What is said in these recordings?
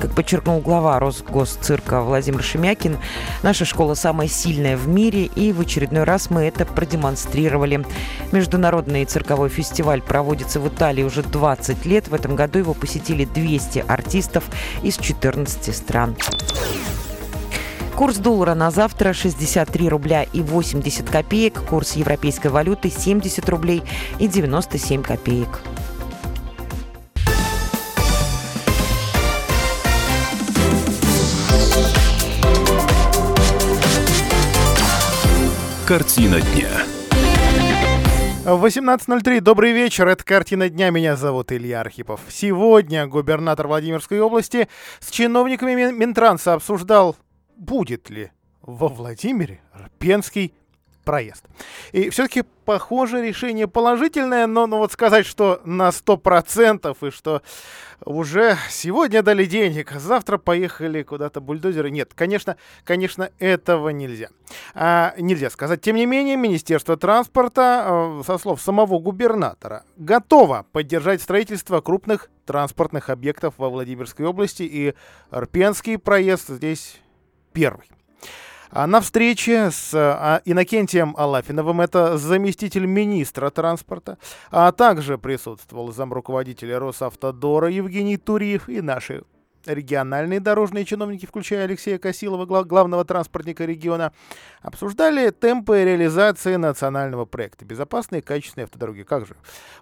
Как подчеркнул глава Росгосцирка Владимир Шемякин, наша школа самая сильная в мире, и в очередной раз мы это продемонстрировали. Международный цирковой фестиваль проводится в Италии уже 20 лет. В этом году его посетили 200 артистов из 14 стран. Курс доллара на завтра 63 рубля и 80 копеек. Курс европейской валюты 70 рублей и 97 копеек. Картина дня. 18.03. Добрый вечер. Это «Картина дня». Меня зовут Илья Архипов. Сегодня губернатор Владимирской области с чиновниками Минтранса обсуждал, будет ли во Владимире Рпенский проезд. И все-таки, похоже, решение положительное, но ну, вот сказать, что на 100% и что уже сегодня дали денег, а завтра поехали куда-то бульдозеры, нет, конечно, конечно, этого нельзя. А, нельзя сказать. Тем не менее, Министерство транспорта, э, со слов самого губернатора, готово поддержать строительство крупных транспортных объектов во Владимирской области, и Рпенский проезд здесь первый. А на встрече с а, Иннокентием Алафиновым, это заместитель министра транспорта, а также присутствовал замруководителя Росавтодора Евгений Туриев и наши региональные дорожные чиновники, включая Алексея Косилова, глав, главного транспортника региона, обсуждали темпы реализации национального проекта «Безопасные и качественные автодороги». Как же?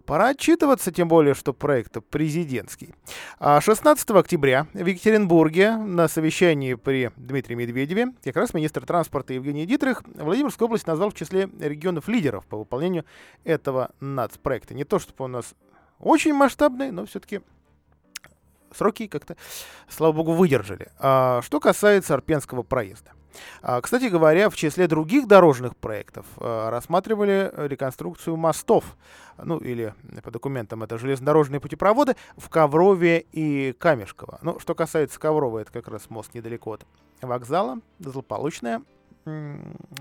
Пора отчитываться, тем более, что проект президентский. 16 а октября в Екатеринбурге на совещании при Дмитрии Медведеве как раз министр транспорта Евгений Дитрих Владимирскую область назвал в числе регионов-лидеров по выполнению этого нацпроекта. Не то, чтобы у нас очень масштабный, но все-таки сроки как-то, слава богу, выдержали. А, что касается Арпенского проезда. А, кстати говоря, в числе других дорожных проектов а, рассматривали реконструкцию мостов, ну или по документам это железнодорожные путепроводы в Коврове и Камешково. Ну, что касается Коврова, это как раз мост недалеко от вокзала, злополучная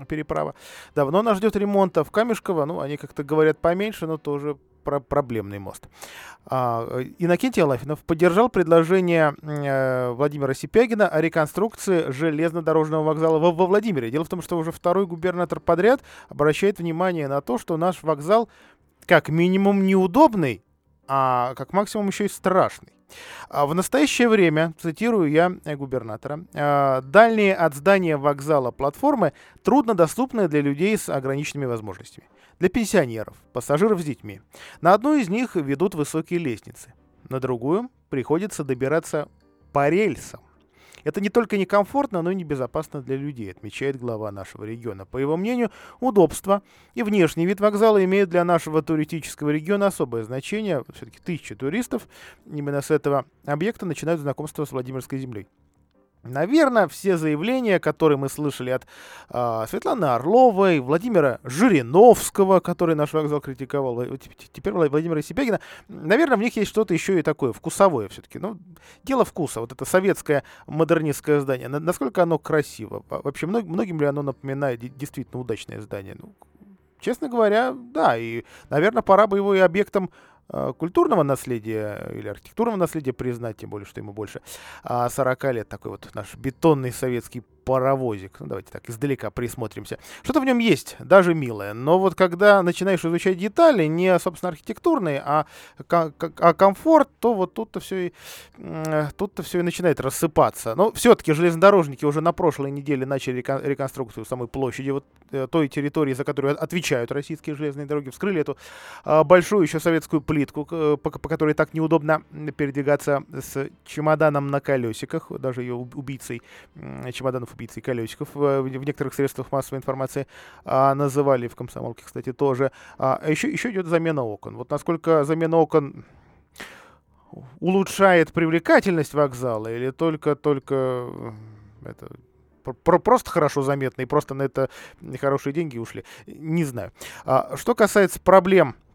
переправа. Давно нас ждет ремонта в Камешково, ну, они как-то говорят поменьше, но тоже про проблемный мост. А, Иннокентий Алафинов поддержал предложение э, Владимира Сипягина о реконструкции железнодорожного вокзала во, во Владимире. Дело в том, что уже второй губернатор подряд обращает внимание на то, что наш вокзал как минимум неудобный, а как максимум еще и страшный. А в настоящее время, цитирую я э, губернатора, «А, дальние от здания вокзала платформы труднодоступны для людей с ограниченными возможностями для пенсионеров, пассажиров с детьми. На одну из них ведут высокие лестницы, на другую приходится добираться по рельсам. Это не только некомфортно, но и небезопасно для людей, отмечает глава нашего региона. По его мнению, удобство и внешний вид вокзала имеют для нашего туристического региона особое значение. Все-таки тысячи туристов именно с этого объекта начинают знакомство с Владимирской землей. Наверное, все заявления, которые мы слышали от э, Светланы Орловой, Владимира Жириновского, который наш вокзал критиковал, теперь Владимира Сипягина, наверное, в них есть что-то еще и такое, вкусовое все-таки. Ну, дело вкуса, вот это советское модернистское здание, насколько оно красиво, вообще многим ли оно напоминает действительно удачное здание? Ну, честно говоря, да, и, наверное, пора бы его и объектом Э, культурного наследия или архитектурного наследия признать, тем более, что ему больше 40 а, лет. Такой вот наш бетонный советский паровозик. Ну, давайте так, издалека присмотримся. Что-то в нем есть, даже милое. Но вот когда начинаешь изучать детали, не, собственно, архитектурные, а, а комфорт, то вот тут-то все и, тут-то все и начинает рассыпаться. Но все-таки железнодорожники уже на прошлой неделе начали реконструкцию самой площади, вот э, той территории, за которую отвечают российские железные дороги. Вскрыли эту а, большую еще советскую плитку, по, по которой так неудобно передвигаться с чемоданом на колесиках, даже ее убийцей чемоданов убийцей колесиков в, в некоторых средствах массовой информации а, называли в комсомолке, кстати, тоже. А, еще, еще идет замена окон. Вот насколько замена окон улучшает привлекательность вокзала или только только это про просто хорошо заметно и просто на это хорошие деньги ушли, не знаю. А, что касается проблем Э,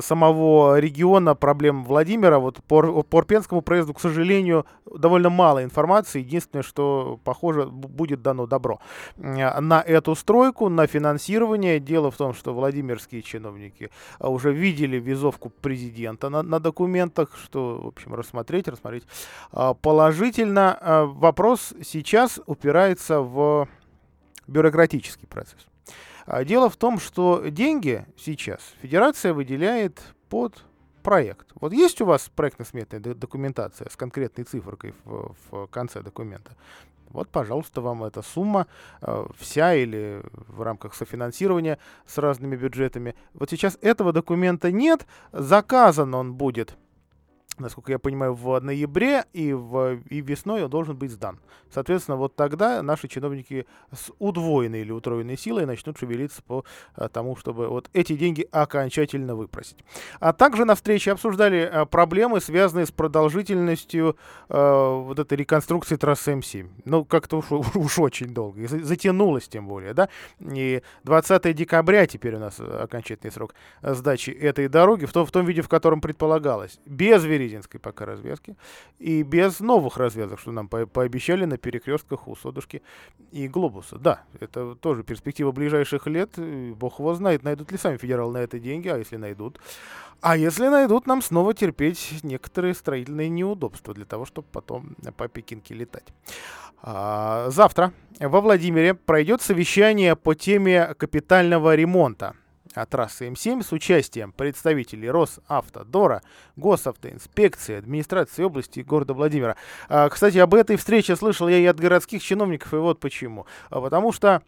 самого региона, проблем Владимира. Вот по, по Урпенскому проезду, к сожалению, довольно мало информации. Единственное, что, похоже, будет дано добро э, на эту стройку, на финансирование. Дело в том, что владимирские чиновники э, уже видели визовку президента на, на документах, что, в общем, рассмотреть, рассмотреть положительно. Вопрос сейчас упирается в бюрократический процесс. А дело в том, что деньги сейчас Федерация выделяет под проект. Вот есть у вас проектно-сметная документация с конкретной цифрой в, в конце документа? Вот, пожалуйста, вам эта сумма э, вся или в рамках софинансирования с разными бюджетами. Вот сейчас этого документа нет, заказан он будет насколько я понимаю, в ноябре и, в, и весной он должен быть сдан. Соответственно, вот тогда наши чиновники с удвоенной или утроенной силой начнут шевелиться по а, тому, чтобы вот эти деньги окончательно выпросить. А также на встрече обсуждали а, проблемы, связанные с продолжительностью а, вот этой реконструкции трассы М7. Ну, как-то уж, уж очень долго. И затянулось тем более, да. И 20 декабря теперь у нас окончательный срок сдачи этой дороги в том, в том виде, в котором предполагалось. Без верификации Березинской пока развязки, и без новых развязок, что нам по пообещали на перекрестках у Содушки и Глобуса. Да, это тоже перспектива ближайших лет. Бог его знает, найдут ли сами федералы на это деньги, а если найдут. А если найдут, нам снова терпеть некоторые строительные неудобства для того, чтобы потом по Пекинке летать. А, завтра во Владимире пройдет совещание по теме капитального ремонта трассы М7 с участием представителей Росавтодора, Госавтоинспекции, администрации области и города Владимира. А, кстати, об этой встрече слышал я и от городских чиновников, и вот почему. А, потому что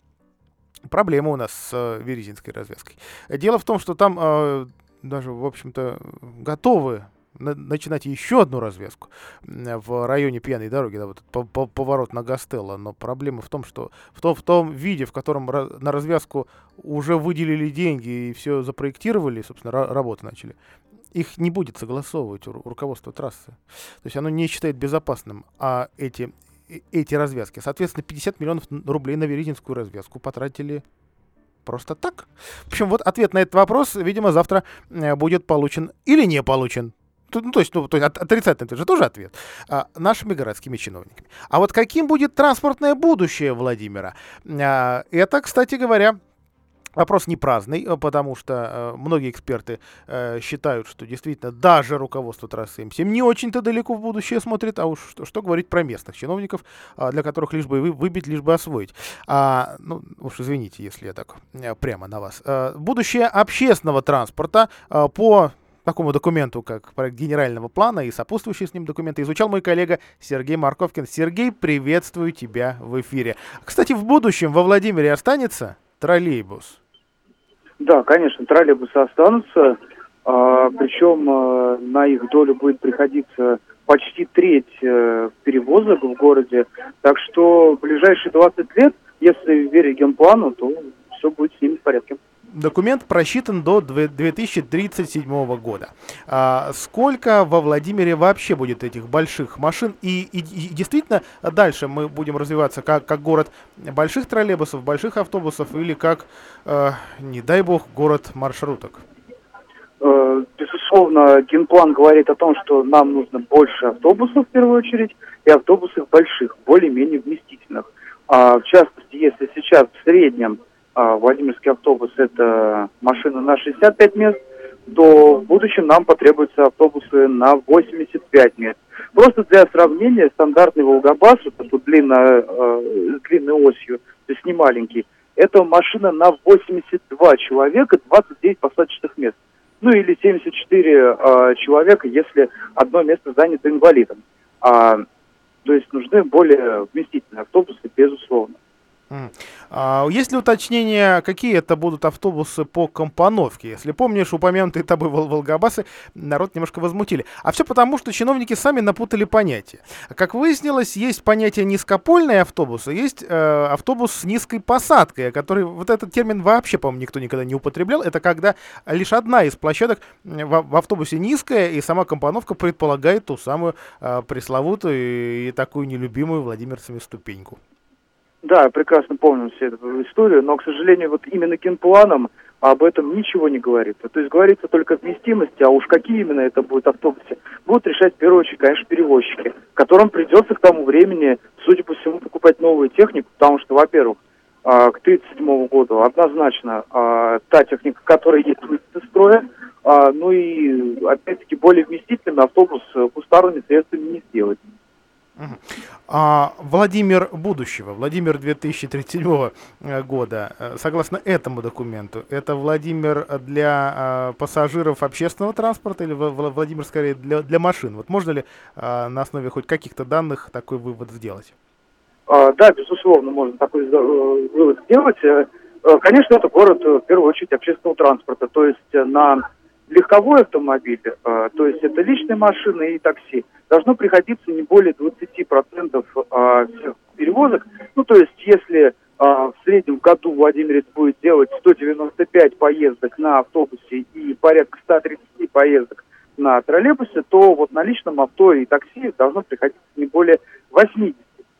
проблема у нас с э, Верезинской развязкой. Дело в том, что там э, даже, в общем-то, готовы начинать еще одну развязку в районе пьяной дороги, да, вот поворот на Гастелло. Но проблема в том, что в том, в том виде, в котором на развязку уже выделили деньги и все запроектировали, собственно, работы начали, их не будет согласовывать руководство трассы. То есть оно не считает безопасным, а эти, э, эти развязки. Соответственно, 50 миллионов рублей на Веридинскую развязку потратили просто так. В общем, вот ответ на этот вопрос, видимо, завтра э, будет получен или не получен ну, то есть, ну, то есть отрицательный это же тоже ответ, а, нашими городскими чиновниками. А вот каким будет транспортное будущее Владимира? А, это, кстати говоря, Вопрос не праздный, э, потому что э, многие эксперты э, считают, что действительно даже руководство трассы М7 не очень-то далеко в будущее смотрит, а уж что, что говорить про местных чиновников, э, для которых лишь бы вы, выбить, лишь бы освоить. А, ну, уж извините, если я так прямо на вас. Э, будущее общественного транспорта э, по такому документу, как проект генерального плана и сопутствующие с ним документы, изучал мой коллега Сергей Марковкин. Сергей, приветствую тебя в эфире. Кстати, в будущем во Владимире останется троллейбус? Да, конечно, троллейбусы останутся, а, причем а, на их долю будет приходиться почти треть а, перевозок в городе, так что в ближайшие 20 лет, если верить генплану, то все будет с ними в порядке. Документ просчитан до 2037 года. А сколько во Владимире вообще будет этих больших машин? И, и, и действительно дальше мы будем развиваться как, как город больших троллейбусов, больших автобусов или как, э, не дай бог, город маршруток? Э, безусловно, генплан говорит о том, что нам нужно больше автобусов в первую очередь и автобусов больших, более-менее вместительных. А в частности, если сейчас в среднем Владимирский автобус – это машина на 65 мест, то в будущем нам потребуются автобусы на 85 мест. Просто для сравнения, стандартный Волгобас, вот тут длинно, э, с длинной осью, то есть не маленький, это машина на 82 человека, 29 посадочных мест. Ну или 74 э, человека, если одно место занято инвалидом. А, то есть нужны более вместительные автобусы, безусловно. А, есть ли уточнение, какие это будут автобусы по компоновке? Если помнишь, упомянутые тобой Вол Волгобасы народ немножко возмутили. А все потому, что чиновники сами напутали понятия. Как выяснилось, есть понятие низкопольные автобусы, есть э, автобус с низкой посадкой, который вот этот термин вообще, по-моему, никто никогда не употреблял. Это когда лишь одна из площадок в, в автобусе низкая, и сама компоновка предполагает ту самую э, пресловутую и такую нелюбимую владимирцами ступеньку. Да, прекрасно помню всю эту историю, но, к сожалению, вот именно генпланом об этом ничего не говорится. То есть говорится только о вместимости, а уж какие именно это будут автобусы, будут решать в первую очередь, конечно, перевозчики, которым придется к тому времени, судя по всему, покупать новую технику, потому что, во-первых, а, к 1937 году однозначно а, та техника, которая есть, из строя, а, ну и, опять-таки, более вместительный автобус кустарными средствами не сделать. А Владимир будущего, Владимир 2037 э, года, э, согласно этому документу, это Владимир для э, пассажиров общественного транспорта или Владимир скорее для, для машин? Вот можно ли на основе хоть каких-то данных такой вывод сделать? А, да, безусловно, можно такой вывод сделать. Конечно, это город в первую очередь общественного транспорта, то есть на легковой автомобиль, то есть это личные машины и такси должно приходиться не более 20% а, всех перевозок. Ну, то есть, если а, в среднем году Владимирец будет делать 195 поездок на автобусе и порядка 130 поездок на троллейбусе, то вот на личном авто и такси должно приходиться не более 80.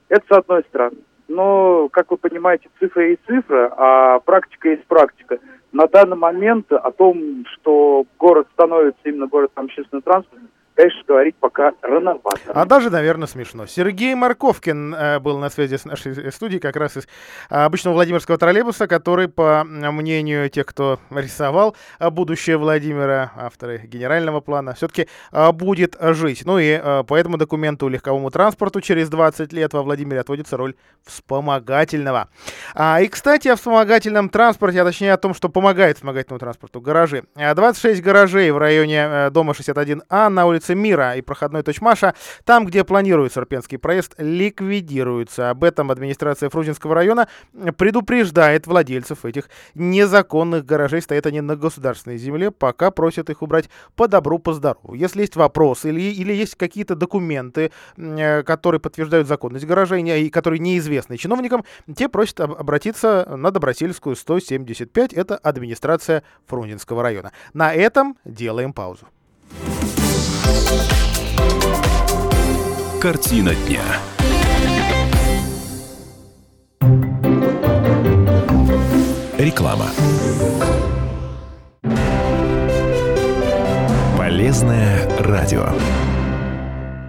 Это с одной стороны. Но, как вы понимаете, цифра есть цифра, а практика есть практика. На данный момент о том, что город становится именно городом общественного транспорта, конечно, говорить пока рановато. А даже, наверное, смешно. Сергей Марковкин э, был на связи с нашей студией как раз из э, обычного Владимирского троллейбуса, который, по мнению тех, кто рисовал э, будущее Владимира, авторы генерального плана, все-таки будет жить. Ну и э, по этому документу легковому транспорту через 20 лет во Владимире отводится роль вспомогательного. А, и, кстати, о вспомогательном транспорте, а точнее о том, что помогает вспомогательному транспорту. Гаражи. 26 гаражей в районе дома 61А на улице улице Мира и проходной Точмаша, там, где планируется Арпенский проезд, ликвидируется. Об этом администрация Фрунзенского района предупреждает владельцев этих незаконных гаражей. Стоят они на государственной земле, пока просят их убрать по добру, по здорову. Если есть вопросы или, или есть какие-то документы, э, которые подтверждают законность гаражей и которые неизвестны чиновникам, те просят обратиться на Добросельскую 175. Это администрация Фрунзенского района. На этом делаем паузу. Картина дня. Реклама. Полезное радио.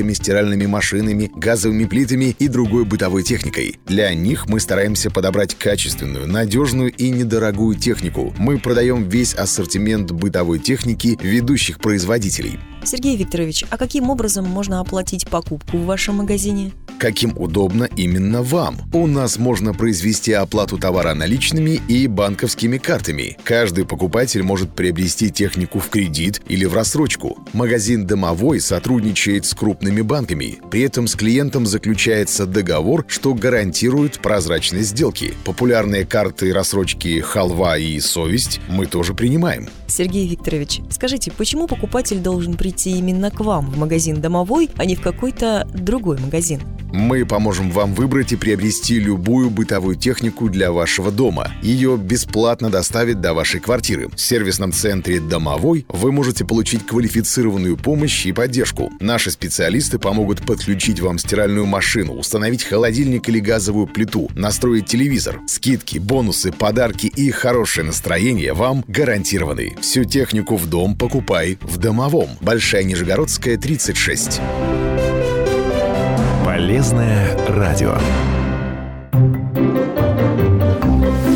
холодильниками, стиральными машинами, газовыми плитами и другой бытовой техникой. Для них мы стараемся подобрать качественную, надежную и недорогую технику. Мы продаем весь ассортимент бытовой техники ведущих производителей. Сергей Викторович, а каким образом можно оплатить покупку в вашем магазине? Каким удобно именно вам. У нас можно произвести оплату товара наличными и банковскими картами. Каждый покупатель может приобрести технику в кредит или в рассрочку. Магазин «Домовой» сотрудничает с крупными банками. При этом с клиентом заключается договор, что гарантирует прозрачность сделки. Популярные карты рассрочки «Халва» и «Совесть» мы тоже принимаем. Сергей Викторович, скажите, почему покупатель должен прийти именно к вам в магазин «Домовой», а не в какой-то другой магазин? Мы поможем вам выбрать и приобрести любую бытовую технику для вашего дома. Ее бесплатно доставят до вашей квартиры. В сервисном центре «Домовой» вы можете получить квалифицированную помощь и поддержку. Наши специалисты помогут подключить вам стиральную машину, установить холодильник или газовую плиту, настроить телевизор. Скидки, бонусы, подарки и хорошее настроение вам гарантированы. Всю технику в дом покупай в «Домовом». Большая Нижегородская, 36. Полезное радио.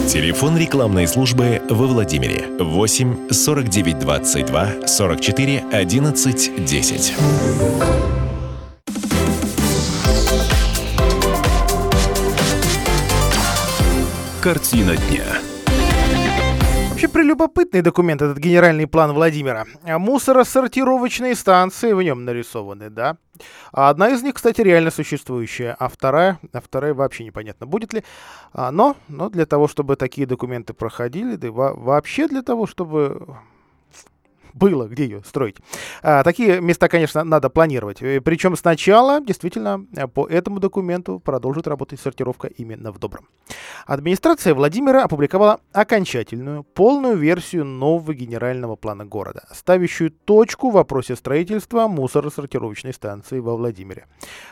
Телефон рекламной службы во Владимире 8 49 22 44 11 10. Картина дня. Вообще прелюбопытный документ этот генеральный план Владимира. Мусоросортировочные станции в нем нарисованы, да. А одна из них, кстати, реально существующая, а вторая, а вторая вообще непонятно, будет ли. А, но, но для того, чтобы такие документы проходили, да и вообще для того, чтобы было, где ее строить. А, такие места, конечно, надо планировать. Э, Причем сначала, действительно, э, по этому документу продолжит работать сортировка именно в Добром. Администрация Владимира опубликовала окончательную, полную версию нового генерального плана города, ставящую точку в вопросе строительства мусоросортировочной станции во Владимире.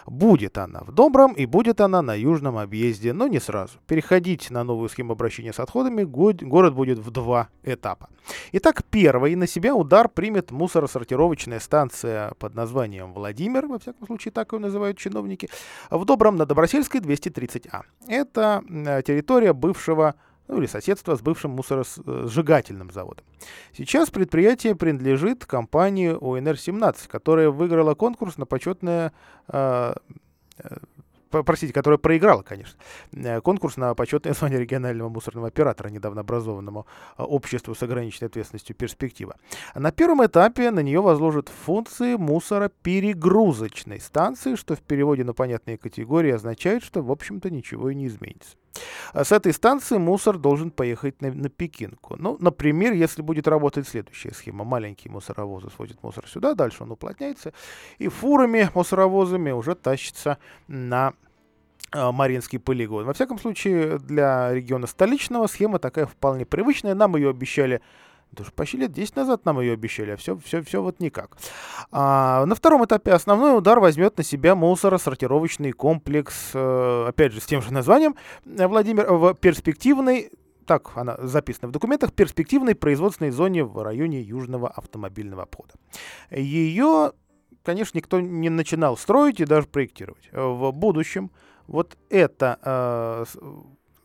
Будет она в Добром и будет она на южном объезде, но не сразу. Переходить на новую схему обращения с отходами город будет в два этапа. Итак, первый на себя удар удар примет мусоросортировочная станция под названием Владимир, во всяком случае так ее называют чиновники, в Добром на Добросельской 230А. Это территория бывшего ну, или соседство с бывшим мусоросжигательным заводом. Сейчас предприятие принадлежит компании ОНР-17, которая выиграла конкурс на почетное э, простите, которая проиграла, конечно, э, конкурс на почетное звание регионального мусорного оператора, недавно образованному э, обществу с ограниченной ответственностью «Перспектива». На первом этапе на нее возложат функции мусороперегрузочной станции, что в переводе на понятные категории означает, что, в общем-то, ничего и не изменится. А с этой станции мусор должен поехать на, на Пекинку. Ну, например, если будет работать следующая схема. Маленькие мусоровозы сводят мусор сюда, дальше он уплотняется, и фурами, мусоровозами уже тащится на а, Маринский полигон. Во всяком случае, для региона столичного схема такая вполне привычная. Нам ее обещали уже почти лет 10 назад нам ее обещали, а все, все, все вот никак. А, на втором этапе основной удар возьмет на себя мусоросортировочный комплекс, э, опять же, с тем же названием, Владимир, в перспективной так она записана в документах, перспективной производственной зоне в районе Южного автомобильного обхода. Ее, конечно, никто не начинал строить и даже проектировать. В будущем вот это э,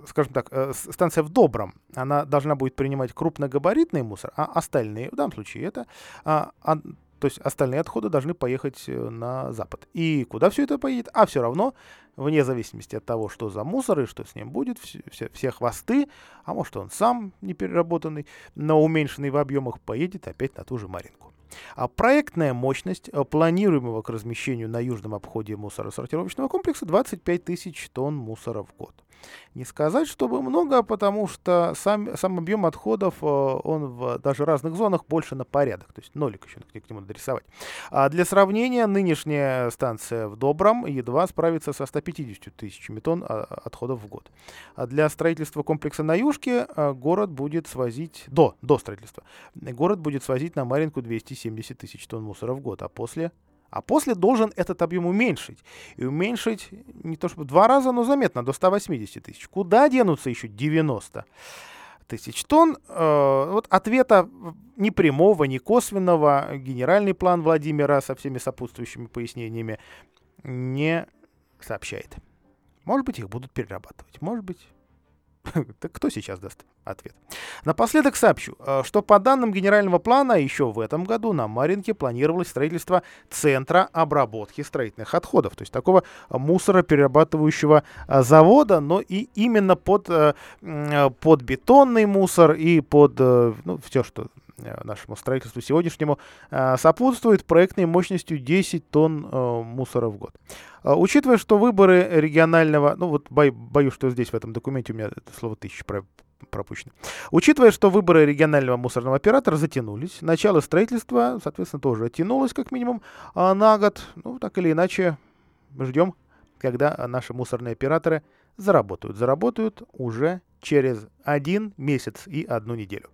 скажем так, э, станция в Добром, она должна будет принимать крупногабаритный мусор, а остальные, в данном случае это, а, а, то есть остальные отходы должны поехать э, на запад. И куда все это поедет? А все равно, вне зависимости от того, что за мусор и что с ним будет, все, все, хвосты, а может он сам не переработанный, но уменьшенный в объемах, поедет опять на ту же Маринку. А проектная мощность э, планируемого к размещению на южном обходе мусоросортировочного комплекса 25 тысяч тонн мусора в год. Не сказать, чтобы много, потому что сам, сам объем отходов, э, он в даже разных зонах больше на порядок. То есть нолик еще к нему надо рисовать. А для сравнения, нынешняя станция в Добром едва справится со 150 тысячами тонн а, отходов в год. А для строительства комплекса на Южке э, город будет свозить, до, до строительства, город будет свозить на Маринку 270 тысяч тонн мусора в год, а после а после должен этот объем уменьшить. И уменьшить не то чтобы два раза, но заметно, до 180 тысяч. Куда денутся еще 90 тысяч тонн? Э, вот ответа ни прямого, ни косвенного генеральный план Владимира со всеми сопутствующими пояснениями не сообщает. Может быть, их будут перерабатывать. Может быть, Так кто сейчас даст ответ? Напоследок сообщу, э, что по данным генерального плана еще в этом году на Маринке планировалось строительство центра обработки строительных отходов, то есть такого мусороперерабатывающего э, завода, но и именно под, э, под бетонный мусор и под ну, все, что нашему строительству сегодняшнему сопутствует проектной мощностью 10 тонн мусора в год. Учитывая, что выборы регионального, ну вот бо, боюсь, что здесь в этом документе у меня это слово тысяч пропущено. Учитывая, что выборы регионального мусорного оператора затянулись, начало строительства, соответственно, тоже оттянулось как минимум а на год. Ну, так или иначе, ждем, когда наши мусорные операторы заработают. Заработают уже через один месяц и одну неделю.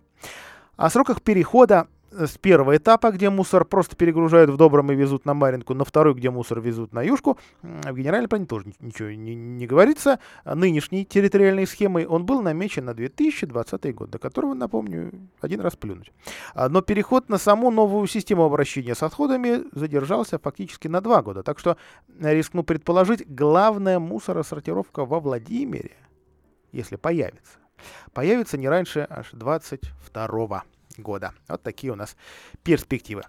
О сроках перехода с первого этапа, где мусор просто перегружают в Добром и везут на Маринку, на второй, где мусор везут на Юшку, в генеральном плане тоже ничего не, не говорится. Нынешней территориальной схемой он был намечен на 2020 год, до которого, напомню, один раз плюнуть. А, но переход на саму новую систему обращения с отходами задержался фактически на два года. Так что рискну предположить, главная мусоросортировка во Владимире, если появится, появится не раньше аж 22 года. Вот такие у нас перспективы.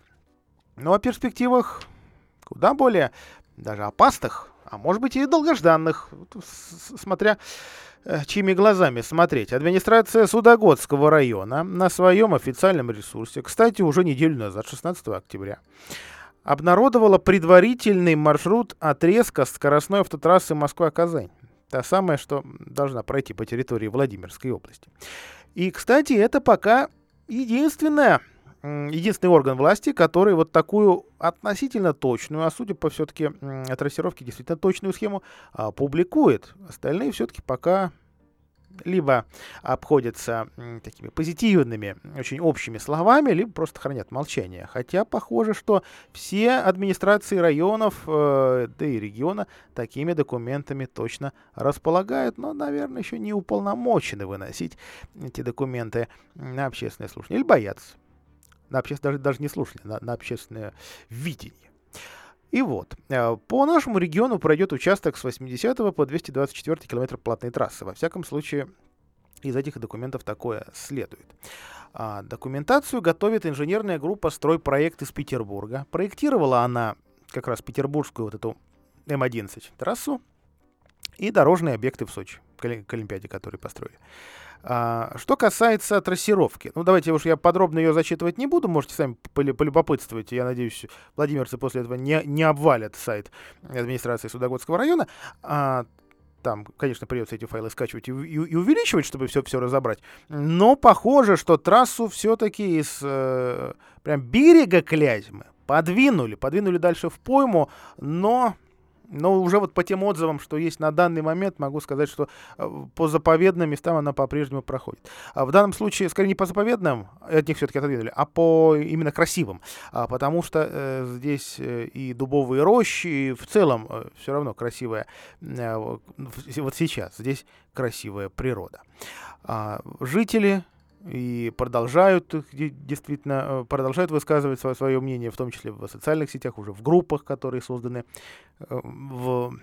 Ну, о перспективах куда более даже опасных а может быть и долгожданных, смотря э, чьими глазами смотреть. Администрация Судогодского района на своем официальном ресурсе, кстати, уже неделю назад, 16 октября, обнародовала предварительный маршрут отрезка скоростной автотрассы Москва-Казань. Та самая, что должна пройти по территории Владимирской области. И, кстати, это пока единственная единственный орган власти, который вот такую относительно точную, а судя по все-таки трассировке действительно точную схему а, публикует. Остальные все-таки пока либо обходятся такими позитивными, очень общими словами, либо просто хранят молчание. Хотя похоже, что все администрации районов, э, да и региона такими документами точно располагают, но, наверное, еще не уполномочены выносить эти документы на общественное слушание. Или боятся на общественное, даже, даже не слушание, на, на общественное видение. И вот, э, по нашему региону пройдет участок с 80 по 224 километр платной трассы. Во всяком случае, из этих документов такое следует. А, документацию готовит инженерная группа «Стройпроект» из Петербурга. Проектировала она как раз петербургскую вот эту М11 трассу и дорожные объекты в Сочи, к Олимпиаде, которые построили. А, что касается трассировки, ну давайте уж я подробно ее зачитывать не буду, можете сами полюбопытствовать. Я надеюсь, владимирцы после этого не, не обвалят сайт администрации Судогодского района. А, там, конечно, придется эти файлы скачивать и, и, и увеличивать, чтобы все, все разобрать. Но похоже, что трассу все-таки из э, прям берега Клязьмы подвинули, подвинули дальше в пойму, но но уже вот по тем отзывам, что есть на данный момент, могу сказать, что э, по заповедным местам она по-прежнему проходит. А в данном случае, скорее не по заповедным, от них все-таки отодвинули, а по именно красивым. А, потому что э, здесь э, и дубовые рощи, и в целом все равно красивая, вот сейчас здесь красивая природа. А, жители и продолжают действительно э, продолжают высказывать свое, свое мнение, в том числе в социальных сетях, уже в группах, которые созданы э, в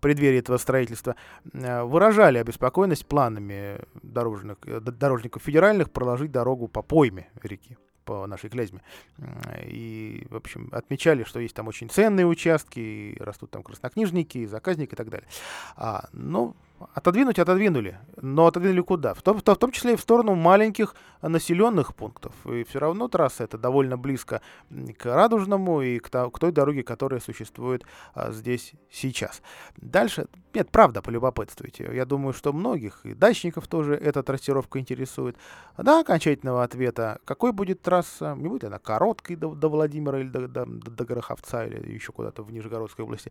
преддверии этого строительства, э, выражали обеспокоенность планами дорожных, дорожников федеральных проложить дорогу по пойме реки по нашей Клязьме. И, в общем, отмечали, что есть там очень ценные участки, растут там краснокнижники, заказники и так далее. А, но Отодвинуть отодвинули, но отодвинули куда? В том, в том числе и в сторону маленьких населенных пунктов. И все равно трасса это довольно близко к Радужному и к, к той дороге, которая существует а, здесь сейчас. Дальше, нет, правда, полюбопытствуйте. Я думаю, что многих и дачников тоже эта трассировка интересует. Да, окончательного ответа, какой будет трасса, не будет она короткой до, до Владимира или до, до, до Гороховца или еще куда-то в Нижегородской области.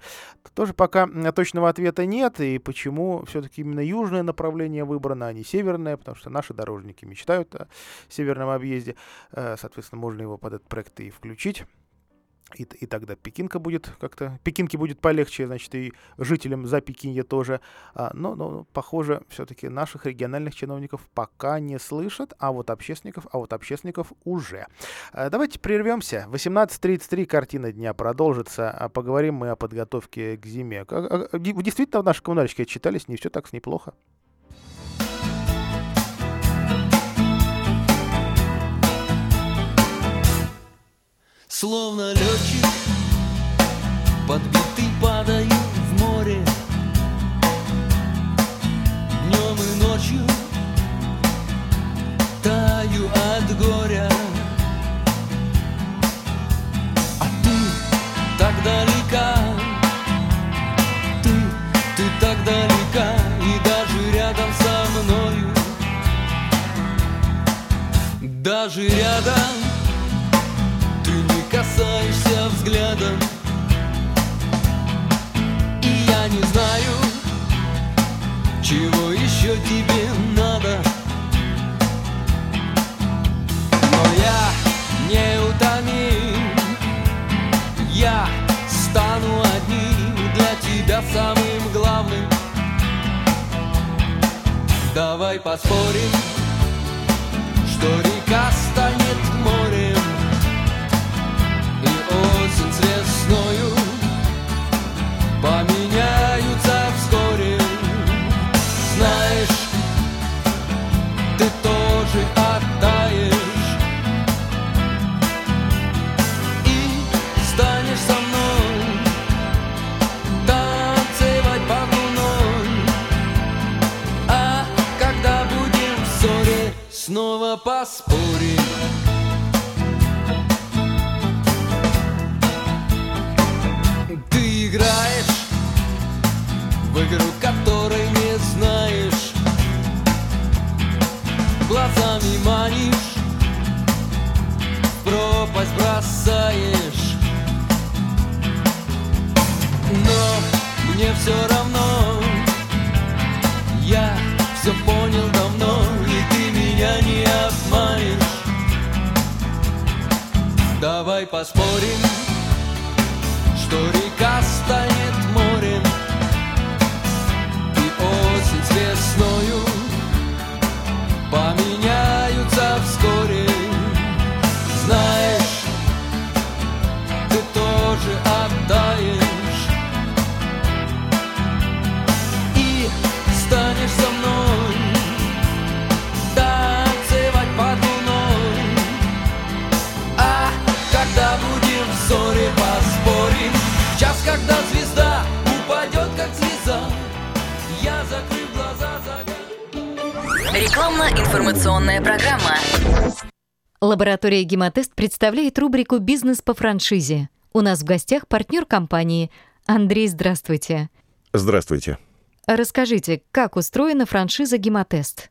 Тоже пока точного ответа нет, и почему все все-таки именно южное направление выбрано, а не северное, потому что наши дорожники мечтают о северном объезде. Э, соответственно, можно его под этот проект и включить. И, и тогда Пекинка будет как-то... Пекинке будет полегче, значит, и жителям за Пекинье тоже. А, но, но, похоже, все-таки наших региональных чиновников пока не слышат, а вот общественников, а вот общественников уже. А, давайте прервемся. 18.33 картина дня продолжится. А поговорим мы о подготовке к зиме. А, а, действительно, наши коммунальщики отчитались, не все так неплохо. Словно летчик Подбитый падаю в море. Днем и ночью Таю от горя. А ты так далека Ты, ты так далека И даже рядом со мною. Даже рядом касаешься взглядом. И я не знаю, чего еще тебе надо. Но я не утомим. Я стану одним для тебя самым главным. Давай поспорим, что снова поспорим. Ты играешь в игру, которой не знаешь. Глазами манишь, пропасть бросаешь. Но мне все равно Давай поспорим что река Рекламно-информационная программа. Лаборатория «Гемотест» представляет рубрику «Бизнес по франшизе». У нас в гостях партнер компании. Андрей, здравствуйте. Здравствуйте. Расскажите, как устроена франшиза «Гемотест»?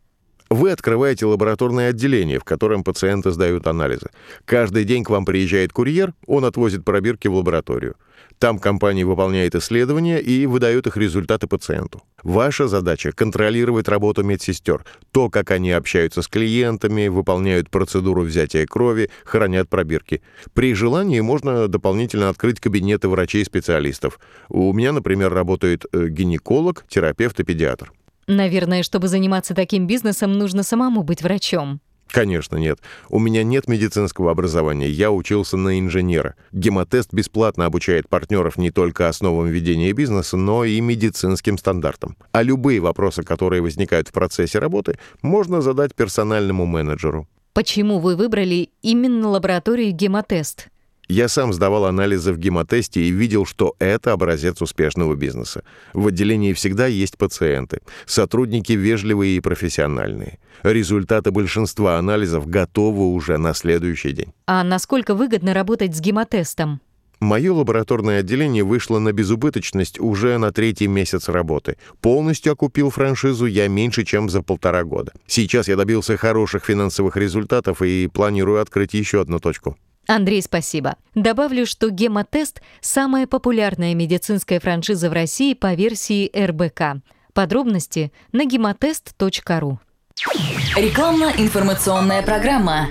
Вы открываете лабораторное отделение, в котором пациенты сдают анализы. Каждый день к вам приезжает курьер, он отвозит пробирки в лабораторию. Там компания выполняет исследования и выдает их результаты пациенту. Ваша задача — контролировать работу медсестер, то, как они общаются с клиентами, выполняют процедуру взятия крови, хранят пробирки. При желании можно дополнительно открыть кабинеты врачей-специалистов. У меня, например, работает э, гинеколог, терапевт и педиатр. Наверное, чтобы заниматься таким бизнесом, нужно самому быть врачом. Конечно, нет. У меня нет медицинского образования, я учился на инженера. Гемотест бесплатно обучает партнеров не только основам ведения бизнеса, но и медицинским стандартам. А любые вопросы, которые возникают в процессе работы, можно задать персональному менеджеру. Почему вы выбрали именно лабораторию «Гемотест»? Я сам сдавал анализы в гемотесте и видел, что это образец успешного бизнеса. В отделении всегда есть пациенты, сотрудники вежливые и профессиональные. Результаты большинства анализов готовы уже на следующий день. А насколько выгодно работать с гемотестом? Мое лабораторное отделение вышло на безубыточность уже на третий месяц работы. Полностью окупил франшизу я меньше, чем за полтора года. Сейчас я добился хороших финансовых результатов и планирую открыть еще одну точку. Андрей, спасибо. Добавлю, что гемотест – самая популярная медицинская франшиза в России по версии РБК. Подробности на гемотест.ру. Рекламно-информационная программа.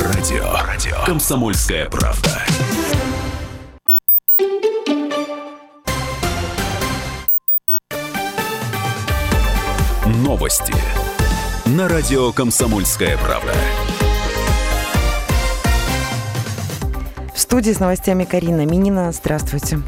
Радио. Радио. Комсомольская правда. Новости. На радио «Комсомольская правда». В студии с новостями Карина Минина. Здравствуйте.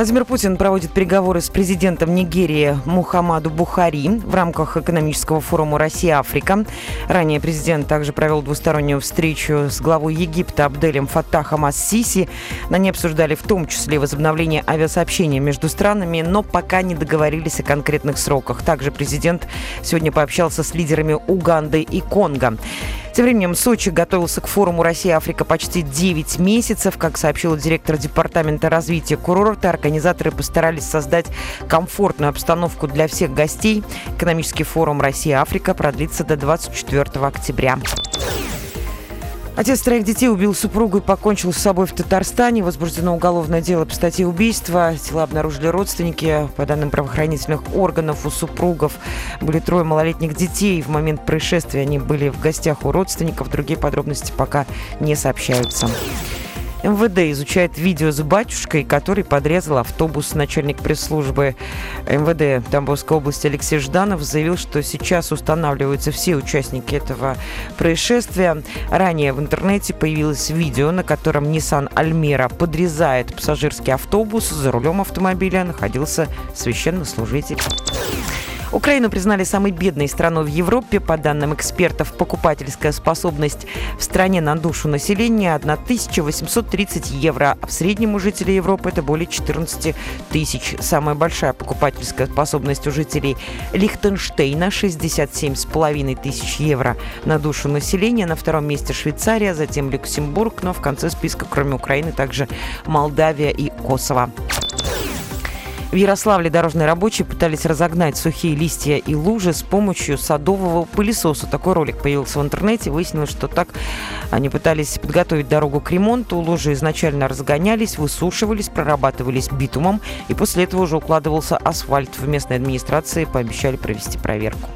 Владимир Путин проводит переговоры с президентом Нигерии Мухаммаду Бухари в рамках экономического форума «Россия-Африка». Ранее президент также провел двустороннюю встречу с главой Египта Абделем Фаттахом Ас-Сиси. На ней обсуждали в том числе возобновление авиасообщения между странами, но пока не договорились о конкретных сроках. Также президент сегодня пообщался с лидерами Уганды и Конго. Тем временем Сочи готовился к форуму «Россия-Африка» почти 9 месяцев. Как сообщил директор Департамента развития курорта, организаторы постарались создать комфортную обстановку для всех гостей. Экономический форум «Россия-Африка» продлится до 24 октября. Отец троих детей убил супругу и покончил с собой в Татарстане. Возбуждено уголовное дело по статье убийства. Тела обнаружили родственники. По данным правоохранительных органов, у супругов были трое малолетних детей. В момент происшествия они были в гостях у родственников. Другие подробности пока не сообщаются. МВД изучает видео с батюшкой, который подрезал автобус. Начальник пресс-службы МВД Тамбовской области Алексей Жданов заявил, что сейчас устанавливаются все участники этого происшествия. Ранее в интернете появилось видео, на котором Nissan Альмера подрезает пассажирский автобус. За рулем автомобиля находился священнослужитель. Украину признали самой бедной страной в Европе. По данным экспертов, покупательская способность в стране на душу населения 1830 евро. А в среднем у жителей Европы это более 14 тысяч. Самая большая покупательская способность у жителей Лихтенштейна 67,5 тысяч евро на душу населения. На втором месте Швейцария, затем Люксембург, но в конце списка, кроме Украины, также Молдавия и Косово. В Ярославле дорожные рабочие пытались разогнать сухие листья и лужи с помощью садового пылесоса. Такой ролик появился в интернете. Выяснилось, что так они пытались подготовить дорогу к ремонту. Лужи изначально разгонялись, высушивались, прорабатывались битумом. И после этого уже укладывался асфальт. В местной администрации пообещали провести проверку.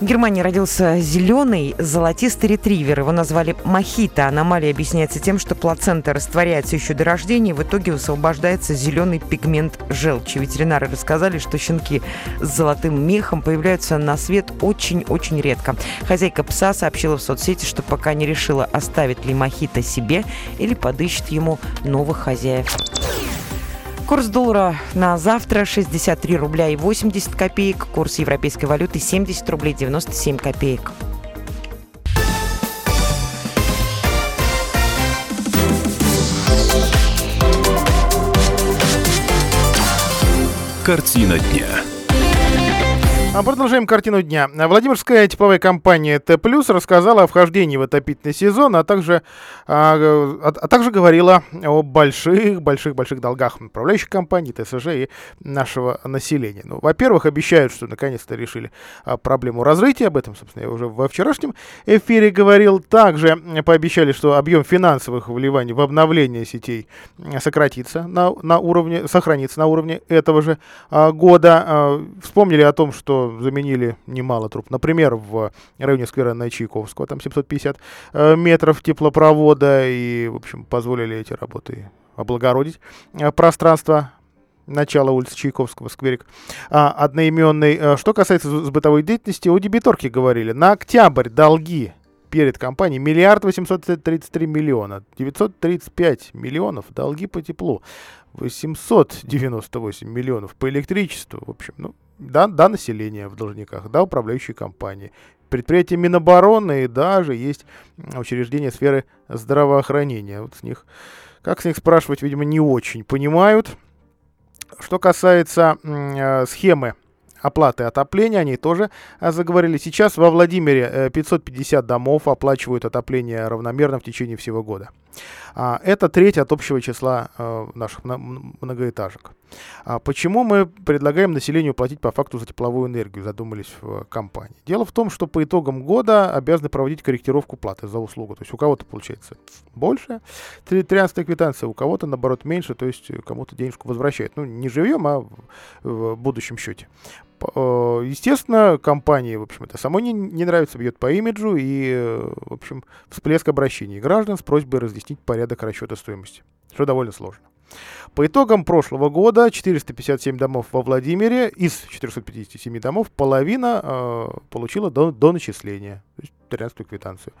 В Германии родился зеленый золотистый ретривер. Его назвали мохито. Аномалия объясняется тем, что плацента растворяется еще до рождения, и в итоге высвобождается зеленый пигмент желчи. Ветеринары рассказали, что щенки с золотым мехом появляются на свет очень-очень редко. Хозяйка пса сообщила в соцсети, что пока не решила, оставит ли мохито себе или подыщет ему новых хозяев. Курс доллара на завтра 63 рубля и 80 копеек. Курс европейской валюты 70 рублей 97 копеек. Картина дня. А продолжаем картину дня. Владимирская тепловая компания Т+, рассказала о вхождении в отопительный сезон, а также, а, а, а также говорила о больших-больших-больших долгах управляющих компаний, ТСЖ и нашего населения. Ну, во-первых, обещают, что наконец-то решили а, проблему разрытия, об этом, собственно, я уже во вчерашнем эфире говорил. Также пообещали, что объем финансовых вливаний в обновление сетей сократится на, на уровне, сохранится на уровне этого же а, года. Вспомнили о том, что заменили немало труб. Например, в районе сквера на Чайковского, там 750 э, метров теплопровода, и, в общем, позволили эти работы облагородить э, пространство начала улицы Чайковского, скверик, а, одноименный. Что касается с бытовой деятельности, о дебиторке говорили. На октябрь долги перед компанией миллиард восемьсот тридцать три миллиона, 935 миллионов долги по теплу, 898 миллионов по электричеству, в общем, ну, да, да, население в должниках, да, управляющие компании, предприятия Минобороны и даже есть учреждения сферы здравоохранения. Вот с них, как с них спрашивать, видимо, не очень понимают. Что касается э, схемы оплаты отопления, они тоже а, заговорили. Сейчас во Владимире 550 э, домов оплачивают отопление равномерно в течение всего года. А, это треть от общего числа э, наших многоэтажек. А почему мы предлагаем населению платить по факту за тепловую энергию, задумались в компании? Дело в том, что по итогам года обязаны проводить корректировку платы за услугу. То есть у кого-то получается больше, 13 квитанция, у кого-то наоборот меньше, то есть кому-то денежку возвращают. Ну, не живем, а в будущем счете. Э, естественно, компании, в общем, это самой не, не нравится, бьет по имиджу и, э, в общем, всплеск обращений граждан с просьбой разъяснить порядок расчета стоимости, что довольно сложно. По итогам прошлого года 457 домов во Владимире, из 457 домов половина э, получила до, до начисления, то есть 13 квитанцию.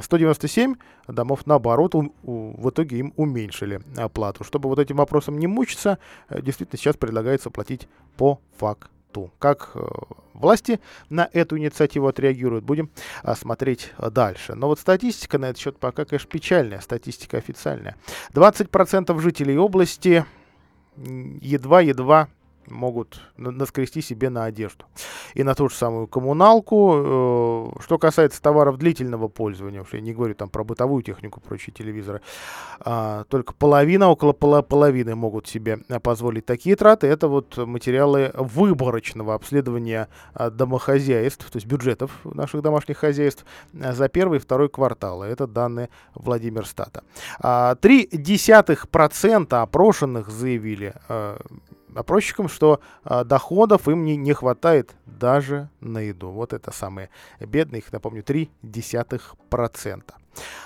197 домов, наоборот, у, у, в итоге им уменьшили оплату. Чтобы вот этим вопросом не мучиться, действительно сейчас предлагается платить по факту ту. Как э, власти на эту инициативу отреагируют, будем а, смотреть дальше. Но вот статистика на этот счет пока, конечно, печальная, статистика официальная. 20% жителей области едва-едва могут наскрести себе на одежду. И на ту же самую коммуналку. Э, что касается товаров длительного пользования, я не говорю там про бытовую технику, прочие телевизоры, а, только половина, около половины могут себе позволить такие траты. Это вот материалы выборочного обследования а, домохозяйств, то есть бюджетов наших домашних хозяйств за первый и второй кварталы. Это данные Владимир Стата. Три десятых процента опрошенных заявили, э, опросчикам, что а, доходов им не, не хватает даже на еду. Вот это самые бедные, их, напомню, 0,3%.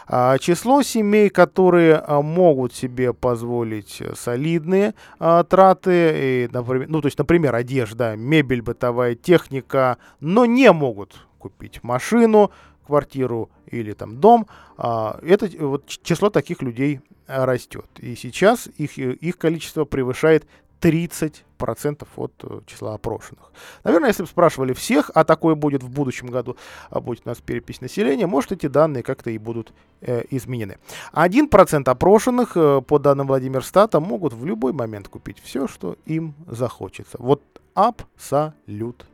А, число семей, которые а, могут себе позволить солидные траты, и, например, ну, то есть, например, одежда, мебель, бытовая техника, но не могут купить машину, квартиру или там дом, это вот число таких людей растет. И сейчас их, их количество превышает 30% от э, числа опрошенных. Наверное, если бы спрашивали всех, а такое будет в будущем году, а будет у нас перепись населения, может, эти данные как-то и будут э, изменены. 1% опрошенных, э, по данным Владимир Стата, могут в любой момент купить все, что им захочется. Вот абсолютно.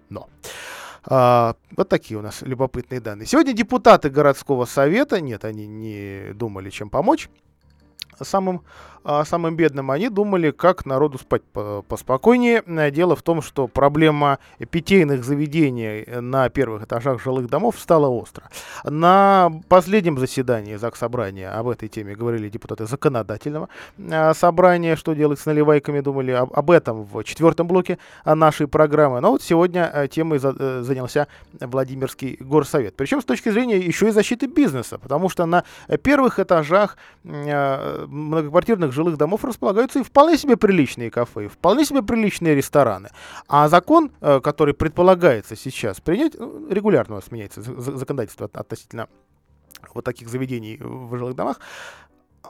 А, вот такие у нас любопытные данные. Сегодня депутаты городского совета, нет, они не думали, чем помочь самым самым бедным, они думали, как народу спать поспокойнее. Дело в том, что проблема питейных заведений на первых этажах жилых домов стала остро. На последнем заседании ЗАГС Собрания об этой теме говорили депутаты законодательного а, собрания, что делать с наливайками, думали об, этом в четвертом блоке нашей программы. Но вот сегодня э, темой за, э, занялся Владимирский горсовет. Причем с точки зрения еще и защиты бизнеса, потому что на первых этажах э, многоквартирных современных жилых домов располагаются и вполне себе приличные кафе, и вполне себе приличные рестораны. А закон, э, который предполагается сейчас принять, ну, регулярно у нас меняется законодательство относительно вот таких заведений в жилых домах,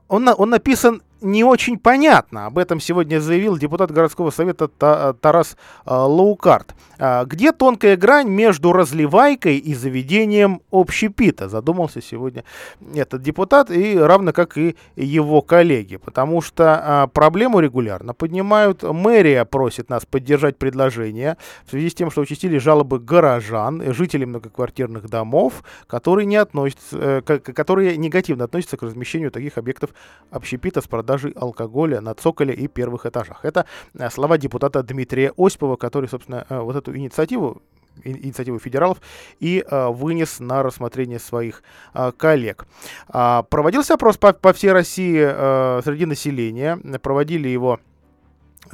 он, он написан не очень понятно. Об этом сегодня заявил депутат городского совета Тарас а, Лаукарт. А, где тонкая грань между разливайкой и заведением общепита? Задумался сегодня этот депутат, и равно как и его коллеги. Потому что проблему регулярно поднимают. Мэрия просит нас поддержать предложение в связи с тем, что участили жалобы горожан, жителей многоквартирных домов, которые, не относятся, э, которые негативно относятся к размещению таких объектов общепита с продажей продажи алкоголя на цоколе и первых этажах. Это э, слова депутата Дмитрия Осипова, который, собственно, э, вот эту инициативу инициативу федералов и э, вынес на рассмотрение своих э, коллег. Э, проводился опрос по, по всей России среди населения. Проводили его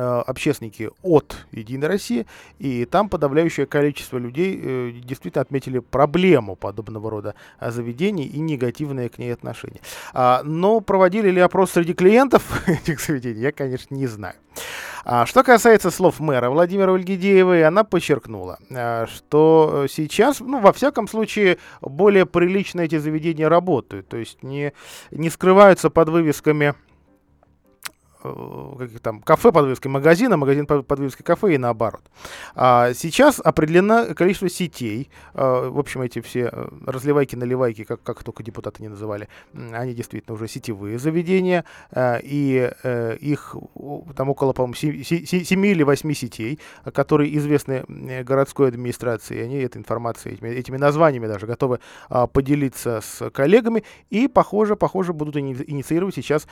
общественники от Единой России, и там подавляющее количество людей э, действительно отметили проблему подобного рода э, заведений и негативное к ней отношение. А, но проводили ли опрос среди клиентов этих заведений, я, конечно, не знаю. А, что касается слов мэра Владимира Ольгидеевой, она подчеркнула, что сейчас, ну, во всяком случае, более прилично эти заведения работают, то есть не, не скрываются под вывесками Э, каких там кафе под вывеской магазина, магазин под, под вывеской кафе и наоборот. А сейчас определено количество сетей. А, в общем, эти все э, разливайки, наливайки, как, как только депутаты не называли, они действительно уже сетевые заведения. А, и а, их там около, по-моему, 7, 7 или 8 сетей, которые известны городской администрации. Они этой информацией, этими, этими названиями даже готовы а, поделиться с коллегами. И, похоже, похоже, будут инициировать сейчас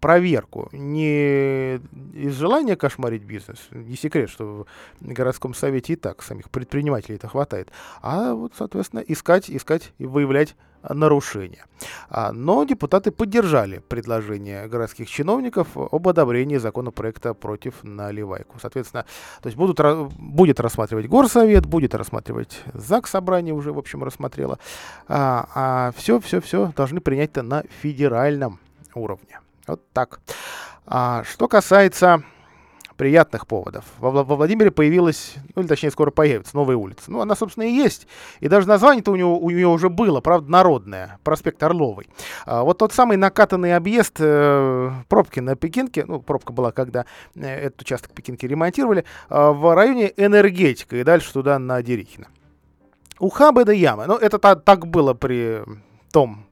проверку. Не из желания кошмарить бизнес, не секрет, что в городском совете и так самих предпринимателей это хватает, а вот, соответственно, искать, искать и выявлять нарушения. А, но депутаты поддержали предложение городских чиновников об одобрении законопроекта против наливайку. Соответственно, то есть будут, будет рассматривать горсовет, будет рассматривать ЗАГС собрание уже, в общем, рассмотрело. А, а все, все, все должны принять-то на федеральном уровне. Вот так. А, что касается приятных поводов. Во, во Владимире появилась, ну или точнее скоро появится новая улица. Ну она, собственно, и есть. И даже название-то у него, у нее уже было, правда, народное. Проспект Орловой. А, вот тот самый накатанный объезд э, пробки на Пекинке, ну пробка была, когда э, этот участок Пекинки ремонтировали, э, в районе Энергетика и дальше туда на Дерихина. Уха да ямы. Ну это так, так было при том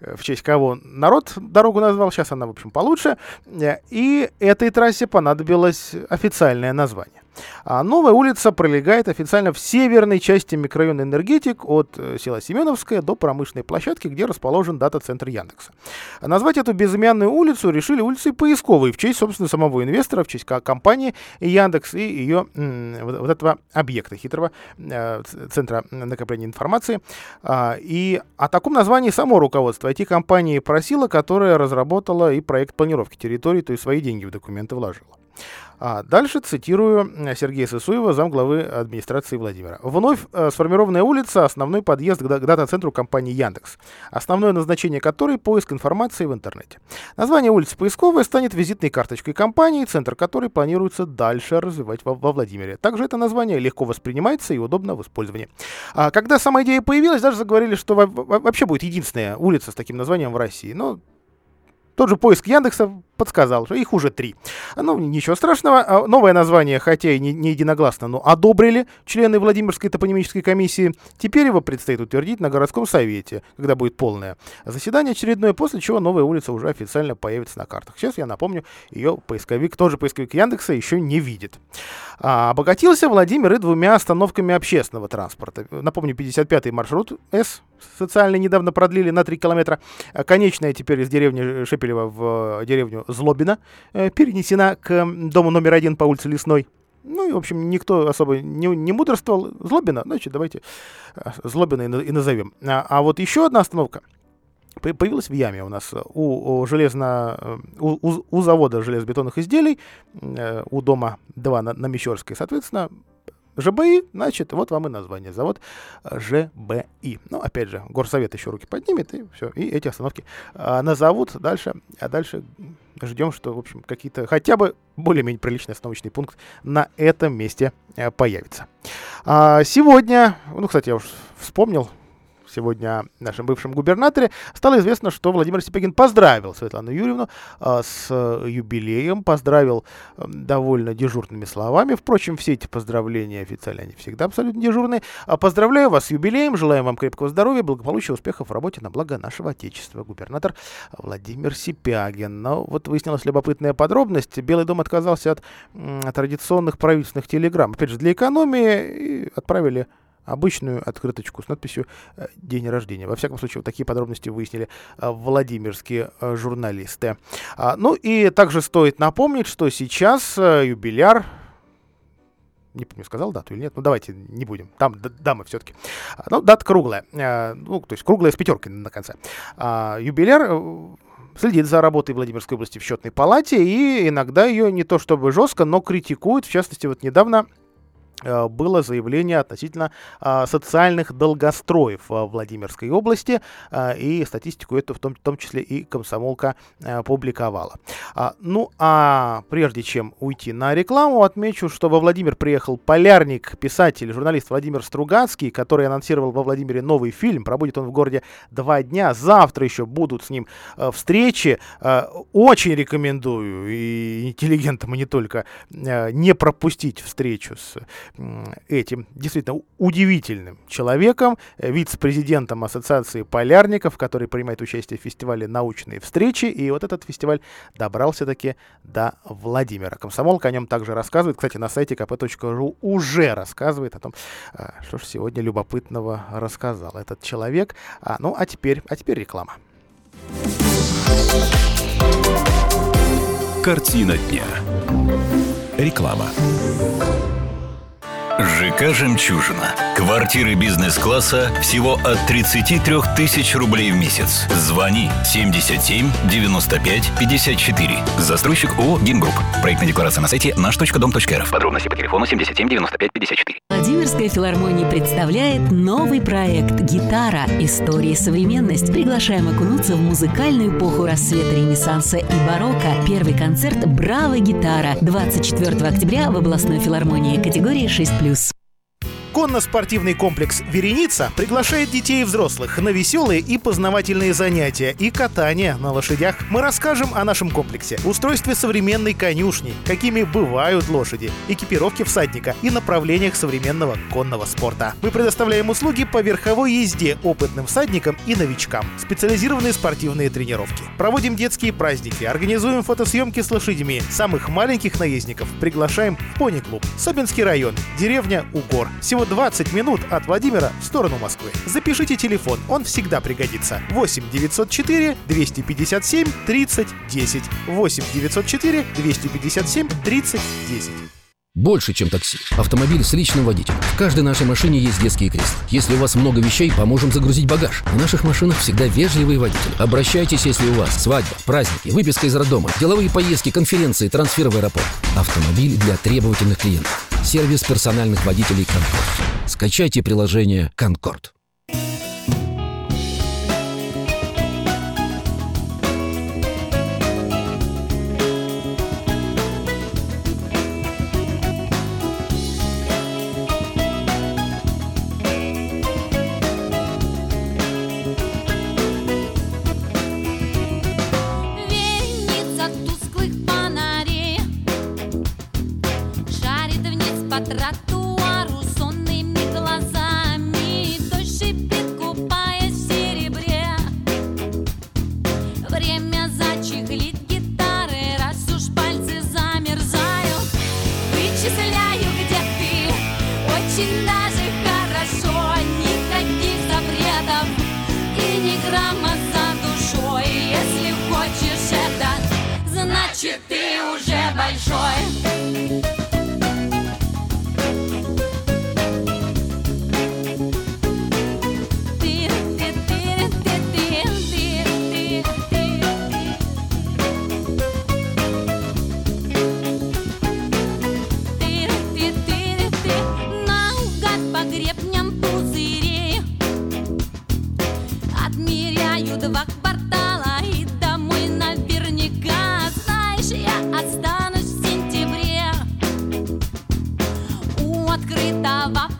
в честь кого народ дорогу назвал, сейчас она, в общем, получше. Э, и этой трассе понадобилось официальное название. А новая улица пролегает официально в северной части микрорайона Энергетик от э, села Семеновская до промышленной площадки, где расположен дата-центр Яндекса. назвать эту безымянную улицу решили улицей поисковой в честь, собственно, самого инвестора, в честь компании Яндекс и ее вот, этого объекта хитрого э, центра накопления информации. А, и о таком названии само руководство IT-компании просило, которая разработала и проект планировки территории, то есть свои деньги в документы вложила. А дальше цитирую э, Сергея Сысуева, замглавы администрации Владимира. Вновь э, сформированная улица – основной подъезд к дата-центру компании Яндекс, основное назначение которой – поиск информации в интернете. Название улицы поисковая станет визитной карточкой компании, центр которой планируется дальше развивать во, во Владимире. Также это название легко воспринимается и удобно в использовании. А когда сама идея появилась, даже заговорили, что вообще будет единственная улица с таким названием в России. Но тот же поиск Яндекса подсказал, что их уже три. Ну, ничего страшного. А Новое название, хотя и не, единогласно, но одобрили члены Владимирской топонимической комиссии. Теперь его предстоит утвердить на городском совете, когда будет полное заседание очередное, после чего новая улица уже официально появится на картах. Сейчас я напомню, ее поисковик, тоже поисковик Яндекса, еще не видит. А, обогатился Владимир и двумя остановками общественного транспорта. Напомню, 55-й маршрут С социальный недавно продлили на 3 километра. Конечная теперь из деревни Шепелева в деревню Злобина э, перенесена к дому номер один по улице Лесной. Ну и, в общем, никто особо не, не мудрствовал. Злобина, значит, давайте э, Злобина и, на- и назовем. А, а вот еще одна остановка по- появилась в яме у нас у, у железно э, у, у- у завода железобетонных изделий э, у дома 2 на, на Мещерской, соответственно, ЖБИ, значит, вот вам и название. Завод э, ЖБИ. Ну, опять же, горсовет еще руки поднимет, и все. И эти остановки а, назовут дальше. А дальше ждем, что, в общем, какие-то хотя бы более-менее приличный остановочный пункт на этом месте э, появится. А, сегодня, ну, кстати, я уж вспомнил, сегодня нашем бывшем губернаторе, стало известно, что Владимир Сипягин поздравил Светлану Юрьевну а, с э, юбилеем, поздравил э, довольно дежурными словами. Впрочем, все эти поздравления официально, они всегда абсолютно дежурные. А поздравляю вас с юбилеем, желаем вам крепкого здоровья, благополучия, успехов в работе на благо нашего Отечества. Губернатор Владимир Сипягин. Но вот выяснилась любопытная подробность. Белый дом отказался от м, традиционных правительственных телеграмм. Опять же, для экономии отправили обычную открыточку с надписью э, «День рождения». Во всяком случае, вот такие подробности выяснили э, владимирские э, журналисты. А, Ну и также стоит напомнить, что сейчас юбиляр не помню, сказал дату или нет. Ну, давайте не будем. Там дамы все-таки. Ну, дата круглая. Ну, то есть круглая с пятеркой на конце. А, Юбиляр следит за работой Владимирской области в счетной палате и иногда ее не то чтобы жестко, но критикует. В частности, вот недавно было заявление относительно а, социальных долгостроев Владимирской области, а, и статистику эту в том, в том числе и комсомолка а, публиковала. А, ну а прежде чем уйти на рекламу, отмечу, что во Владимир приехал полярник, писатель, журналист Владимир Стругацкий, который анонсировал во Владимире новый фильм. Пробудет он в городе два дня. Завтра еще будут с ним э, встречи. Э, очень рекомендую и интеллигентам, и не только, э, не пропустить встречу с этим действительно удивительным человеком, э, вице-президентом Ассоциации полярников, который принимает участие в фестивале «Научные встречи». И вот этот фестиваль добрался таки до Владимира. Комсомолка о нем также рассказывает. Кстати, на сайте kp.ru уже рассказывает о том, а, что же сегодня любопытного рассказал этот человек. А, ну, а теперь, а теперь реклама. Картина дня. Реклама. ЖК «Жемчужина». Квартиры бизнес-класса всего от 33 тысяч рублей в месяц. Звони 77 95 54. Застройщик ООО «Гимгрупп». Проектная декларация на сайте наш.дом.рф. Подробности по телефону 77 95 54. Владимирская филармония представляет новый проект «Гитара. История и современность». Приглашаем окунуться в музыкальную эпоху рассвета Ренессанса и барокко. Первый концерт «Браво! Гитара» 24 октября в областной филармонии категории 6+. Конно-спортивный комплекс «Вереница» приглашает детей и взрослых на веселые и познавательные занятия и катание на лошадях. Мы расскажем о нашем комплексе, устройстве современной конюшни, какими бывают лошади, экипировке всадника и направлениях современного конного спорта. Мы предоставляем услуги по верховой езде опытным всадникам и новичкам, специализированные спортивные тренировки. Проводим детские праздники, организуем фотосъемки с лошадьми. Самых маленьких наездников приглашаем в пони-клуб. Собинский район, деревня Угор. Всего 20 минут от Владимира в сторону Москвы. Запишите телефон, он всегда пригодится. 8 904 257 30 10. 8 904 257 30 10. Больше, чем такси. Автомобиль с личным водителем. В каждой нашей машине есть детские кресла. Если у вас много вещей, поможем загрузить багаж. В наших машинах всегда вежливые водители. Обращайтесь, если у вас свадьба, праздники, выписка из роддома, деловые поездки, конференции, трансфер в аэропорт. Автомобиль для требовательных клиентов. Сервис персональных водителей «Конкорд». Скачайте приложение «Конкорд». У открытого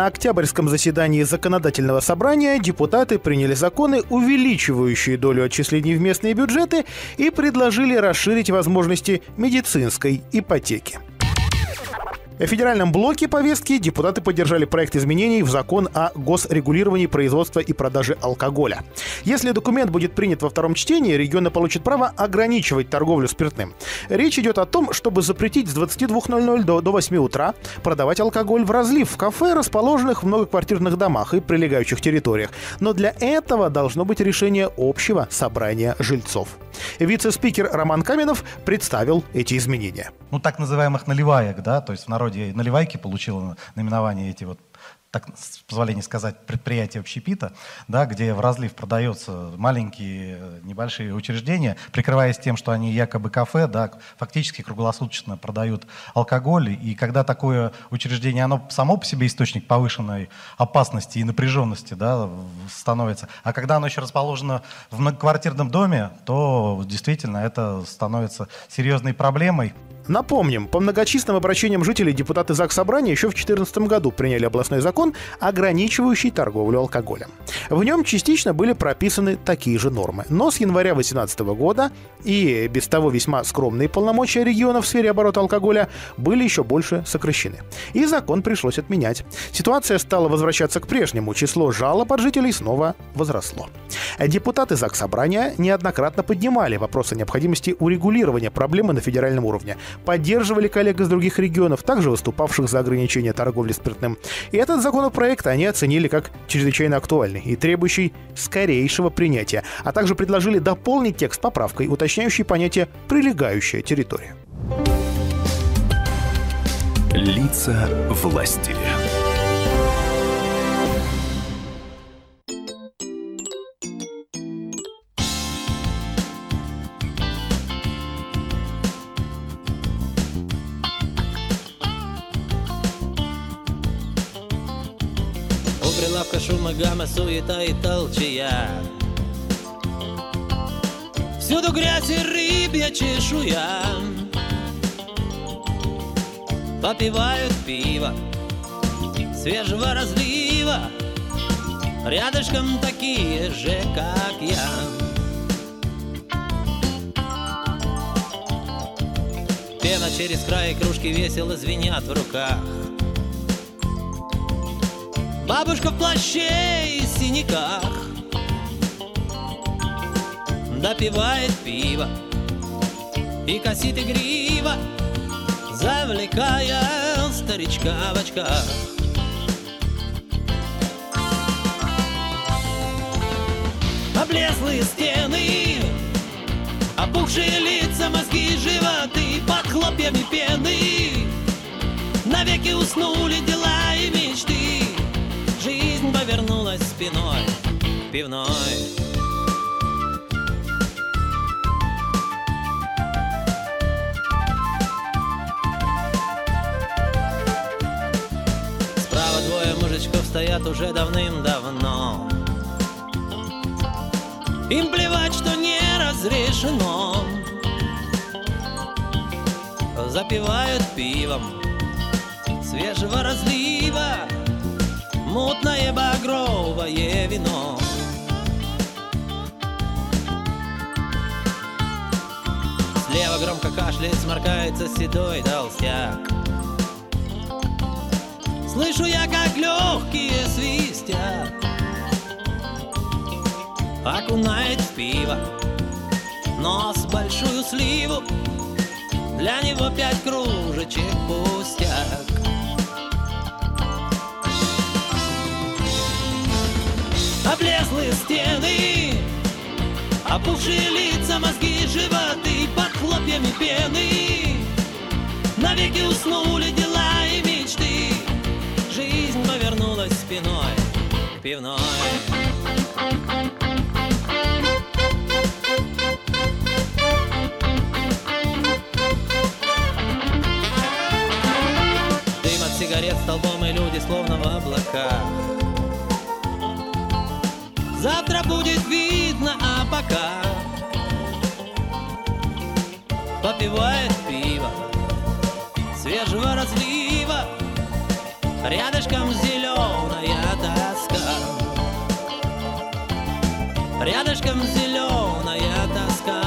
На октябрьском заседании законодательного собрания депутаты приняли законы, увеличивающие долю отчислений в местные бюджеты и предложили расширить возможности медицинской ипотеки. В федеральном блоке повестки депутаты поддержали проект изменений в закон о госрегулировании производства и продажи алкоголя. Если документ будет принят во втором чтении, регионы получат право ограничивать торговлю спиртным. Речь идет о том, чтобы запретить с 22.00 до, до 8 утра продавать алкоголь в разлив в кафе, расположенных в многоквартирных домах и прилегающих территориях. Но для этого должно быть решение общего собрания жильцов. Вице-спикер Роман Каменов представил эти изменения. Ну, так называемых наливаек, да, то есть в народе наливайки получило наименование эти вот так, с позволения сказать, предприятия общепита, да, где в разлив продаются маленькие э, небольшие учреждения, прикрываясь тем, что они якобы кафе, да, фактически круглосуточно продают алкоголь. И когда такое учреждение, оно само по себе источник повышенной опасности и напряженности да, становится, а когда оно еще расположено в многоквартирном доме, то действительно это становится серьезной проблемой. Напомним, по многочисленным обращениям жителей депутаты ЗАГС Собрания еще в 2014 году приняли областной закон, ограничивающий торговлю алкоголем. В нем частично были прописаны такие же нормы. Но с января 2018 года и без того весьма скромные полномочия региона в сфере оборота алкоголя были еще больше сокращены. И закон пришлось отменять. Ситуация стала возвращаться к прежнему. Число жалоб от жителей снова возросло. Депутаты ЗАГС Собрания неоднократно поднимали вопрос о необходимости урегулирования проблемы на федеральном уровне, поддерживали коллег из других регионов, также выступавших за ограничение торговли спиртным. И этот законопроект они оценили как чрезвычайно актуальный и требующий скорейшего принятия, а также предложили дополнить текст поправкой, уточняющей понятие «прилегающая территория». Лица власти. Прилавка шума, гамма, суета и толчая Всюду грязь и рыбья чешуя. Попивают пиво свежего разлива. Рядышком такие же, как я. Пена через край кружки весело звенят в руках Бабушка в плаще и синяках Допивает пиво И косит игриво Завлекая старичка в очках. Облезлые стены Опухшие лица, мозги, животы Под хлопьями пены. Навеки уснули дела спиной пивной. Справа двое мужичков стоят уже давным-давно. Им плевать, что не разрешено. Запивают пивом свежего разлива Мутное багровое вино. Слева громко кашляет, сморкается седой толстяк. Слышу я, как легкие свистят. Окунает в пиво Нос большую сливу. Для него пять кружечек пустяк Облезлые стены. Опухшие лица, мозги, животы Под хлопьями пены. Навеки уснули дела и мечты. Жизнь повернулась спиной к пивной. Дым от сигарет столбом и люди словно в облаках Завтра будет видно, а пока Попивает пиво Свежего разлива. Рядышком зеленая тоска. Рядышком зеленая тоска.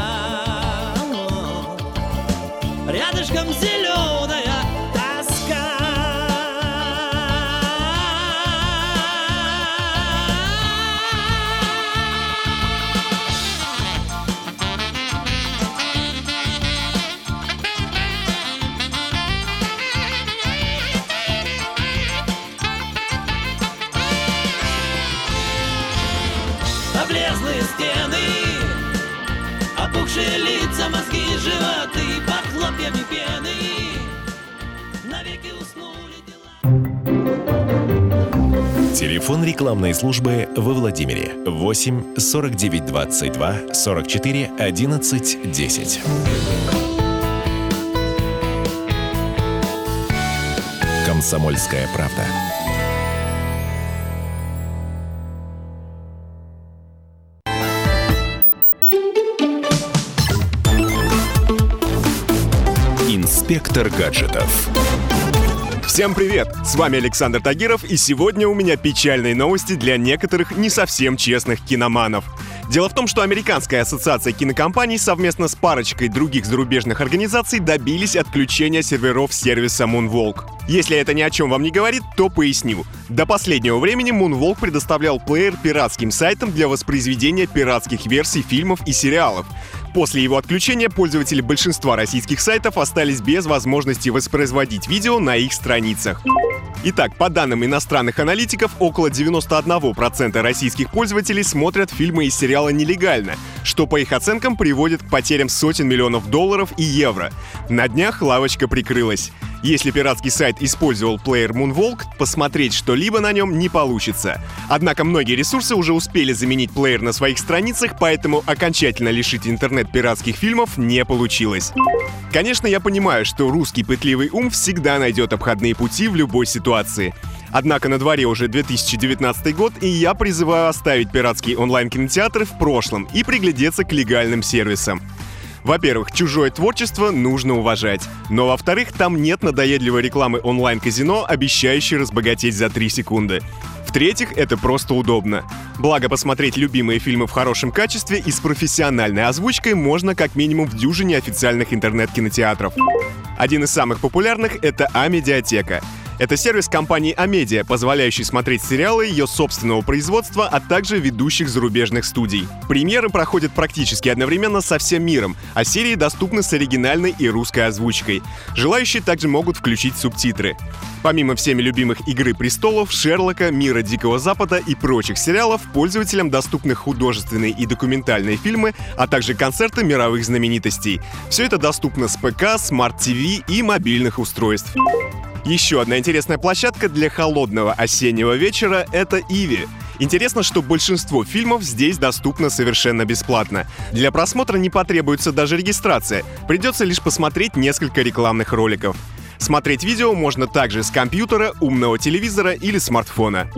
Рядышком зеленая Опухшие лица, мозги, животы Под хлопьями пены Навеки уснули Телефон рекламной службы во Владимире 8 49 22 44 11 10. Комсомольская правда. Инспектор гаджетов. Всем привет! С вами Александр Тагиров, и сегодня у меня печальные новости для некоторых не совсем честных киноманов. Дело в том, что Американская ассоциация кинокомпаний совместно с парочкой других зарубежных организаций добились отключения серверов сервиса Moonwalk. Если это ни о чем вам не говорит, то поясню. До последнего времени Moonwalk предоставлял плеер пиратским сайтам для воспроизведения пиратских версий фильмов и сериалов. После его отключения пользователи большинства российских сайтов остались без возможности воспроизводить видео на их страницах. Итак, по данным иностранных аналитиков, около 91% российских пользователей смотрят фильмы и сериалы нелегально, что по их оценкам приводит к потерям сотен миллионов долларов и евро. На днях лавочка прикрылась. Если пиратский сайт использовал плеер Moonwalk, посмотреть что-либо на нем не получится. Однако многие ресурсы уже успели заменить плеер на своих страницах, поэтому окончательно лишить интернет пиратских фильмов не получилось. Конечно, я понимаю, что русский пытливый ум всегда найдет обходные пути в любой ситуации. Однако на дворе уже 2019 год, и я призываю оставить пиратские онлайн-кинотеатры в прошлом и приглядеться к легальным сервисам. Во-первых, чужое творчество нужно уважать. Но во-вторых, там нет надоедливой рекламы онлайн-казино, обещающей разбогатеть за 3 секунды. В-третьих, это просто удобно. Благо, посмотреть любимые фильмы в хорошем качестве и с профессиональной озвучкой можно как минимум в дюжине официальных интернет-кинотеатров. Один из самых популярных — это А-медиатека. Это сервис компании Амедиа, позволяющий смотреть сериалы ее собственного производства, а также ведущих зарубежных студий. Премьеры проходят практически одновременно со всем миром, а серии доступны с оригинальной и русской озвучкой. Желающие также могут включить субтитры. Помимо всеми любимых «Игры престолов», «Шерлока», «Мира Дикого Запада» и прочих сериалов, пользователям доступны художественные и документальные фильмы, а также концерты мировых знаменитостей. Все это доступно с ПК, Smart TV и мобильных устройств. Еще одна интересная площадка для холодного осеннего вечера — это ivi. Интересно, что большинство фильмов здесь доступно совершенно бесплатно. Для просмотра не потребуется даже регистрация, придется лишь посмотреть несколько рекламных роликов. Смотреть видео можно также с компьютера, умного телевизора или смартфона.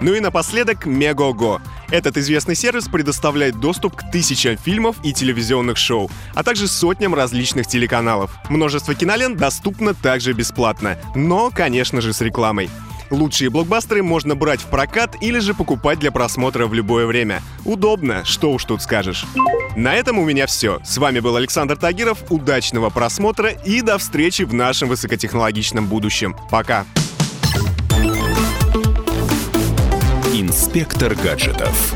Ну и напоследок Megogo. Этот известный сервис предоставляет доступ к тысячам фильмов и телевизионных шоу, а также сотням различных телеканалов. Множество кинолент доступно также бесплатно, но, конечно же, с рекламой. Лучшие блокбастеры можно брать в прокат или же покупать для просмотра в любое время. Удобно, что уж тут скажешь. На этом у меня все. С вами был Александр Тагиров. Удачного просмотра и до встречи в нашем высокотехнологичном будущем. Пока. Инспектор гаджетов.